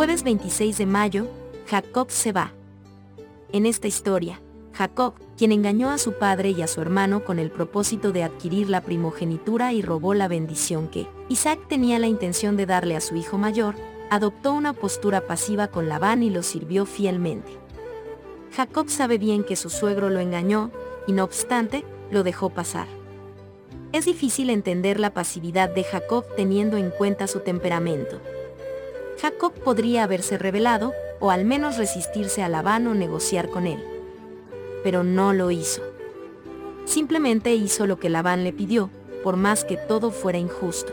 Jueves 26 de mayo, Jacob se va. En esta historia, Jacob, quien engañó a su padre y a su hermano con el propósito de adquirir la primogenitura y robó la bendición que Isaac tenía la intención de darle a su hijo mayor, adoptó una postura pasiva con Labán y lo sirvió fielmente. Jacob sabe bien que su suegro lo engañó, y no obstante, lo dejó pasar. Es difícil entender la pasividad de Jacob teniendo en cuenta su temperamento. Jacob podría haberse rebelado, o al menos resistirse a Labán o negociar con él. Pero no lo hizo. Simplemente hizo lo que Labán le pidió, por más que todo fuera injusto.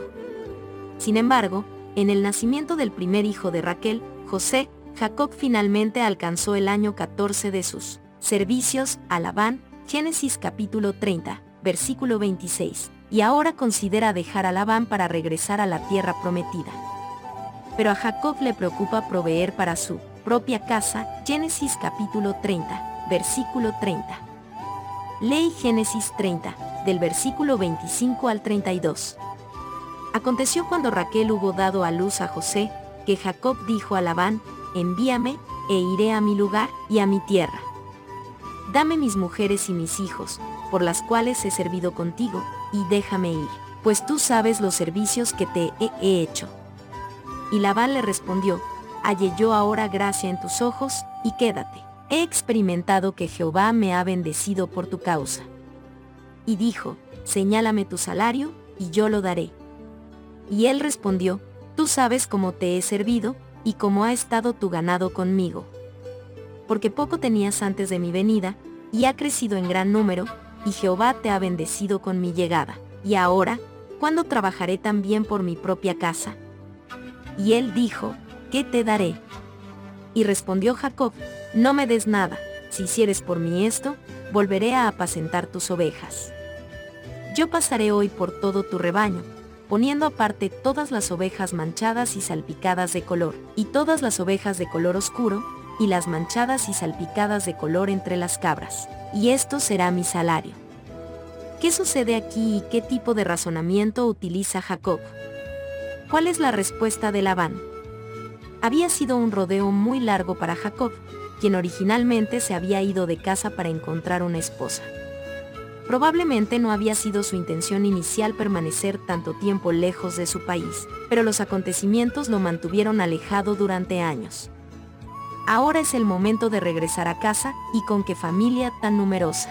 Sin embargo, en el nacimiento del primer hijo de Raquel, José, Jacob finalmente alcanzó el año 14 de sus servicios a Labán, Génesis capítulo 30, versículo 26, y ahora considera dejar a Labán para regresar a la tierra prometida. Pero a Jacob le preocupa proveer para su propia casa, Génesis capítulo 30, versículo 30. Ley Génesis 30, del versículo 25 al 32. Aconteció cuando Raquel hubo dado a luz a José, que Jacob dijo a Labán, envíame, e iré a mi lugar y a mi tierra. Dame mis mujeres y mis hijos, por las cuales he servido contigo, y déjame ir, pues tú sabes los servicios que te he hecho. Y Labán le respondió, Halle yo ahora gracia en tus ojos, y quédate. He experimentado que Jehová me ha bendecido por tu causa. Y dijo, Señálame tu salario, y yo lo daré. Y él respondió, Tú sabes cómo te he servido, y cómo ha estado tu ganado conmigo. Porque poco tenías antes de mi venida, y ha crecido en gran número, y Jehová te ha bendecido con mi llegada. Y ahora, ¿cuándo trabajaré también por mi propia casa? Y él dijo, ¿qué te daré? Y respondió Jacob, no me des nada, si hicieres por mí esto, volveré a apacentar tus ovejas. Yo pasaré hoy por todo tu rebaño, poniendo aparte todas las ovejas manchadas y salpicadas de color, y todas las ovejas de color oscuro, y las manchadas y salpicadas de color entre las cabras, y esto será mi salario. ¿Qué sucede aquí y qué tipo de razonamiento utiliza Jacob? ¿Cuál es la respuesta de Labán? Había sido un rodeo muy largo para Jacob, quien originalmente se había ido de casa para encontrar una esposa. Probablemente no había sido su intención inicial permanecer tanto tiempo lejos de su país, pero los acontecimientos lo mantuvieron alejado durante años. Ahora es el momento de regresar a casa y con qué familia tan numerosa.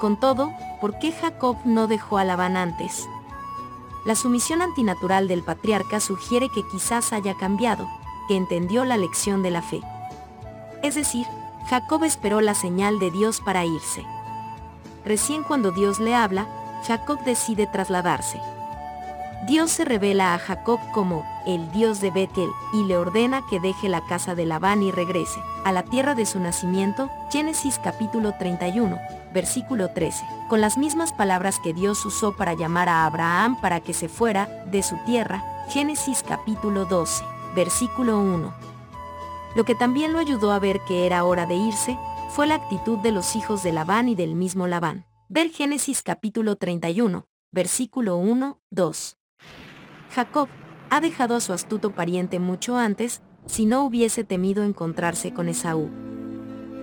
Con todo, ¿por qué Jacob no dejó a Labán antes? La sumisión antinatural del patriarca sugiere que quizás haya cambiado, que entendió la lección de la fe. Es decir, Jacob esperó la señal de Dios para irse. Recién cuando Dios le habla, Jacob decide trasladarse. Dios se revela a Jacob como el Dios de Betel y le ordena que deje la casa de Labán y regrese a la tierra de su nacimiento, Génesis capítulo 31, versículo 13, con las mismas palabras que Dios usó para llamar a Abraham para que se fuera de su tierra, Génesis capítulo 12, versículo 1. Lo que también lo ayudó a ver que era hora de irse, fue la actitud de los hijos de Labán y del mismo Labán. Ver Génesis capítulo 31, versículo 1, 2. Jacob ha dejado a su astuto pariente mucho antes, si no hubiese temido encontrarse con Esaú.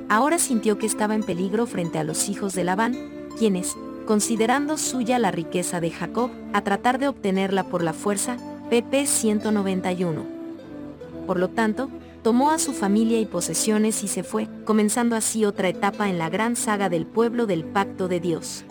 Ahora sintió que estaba en peligro frente a los hijos de Labán, quienes, considerando suya la riqueza de Jacob, a tratar de obtenerla por la fuerza, pp 191. Por lo tanto, tomó a su familia y posesiones y se fue, comenzando así otra etapa en la gran saga del pueblo del pacto de Dios.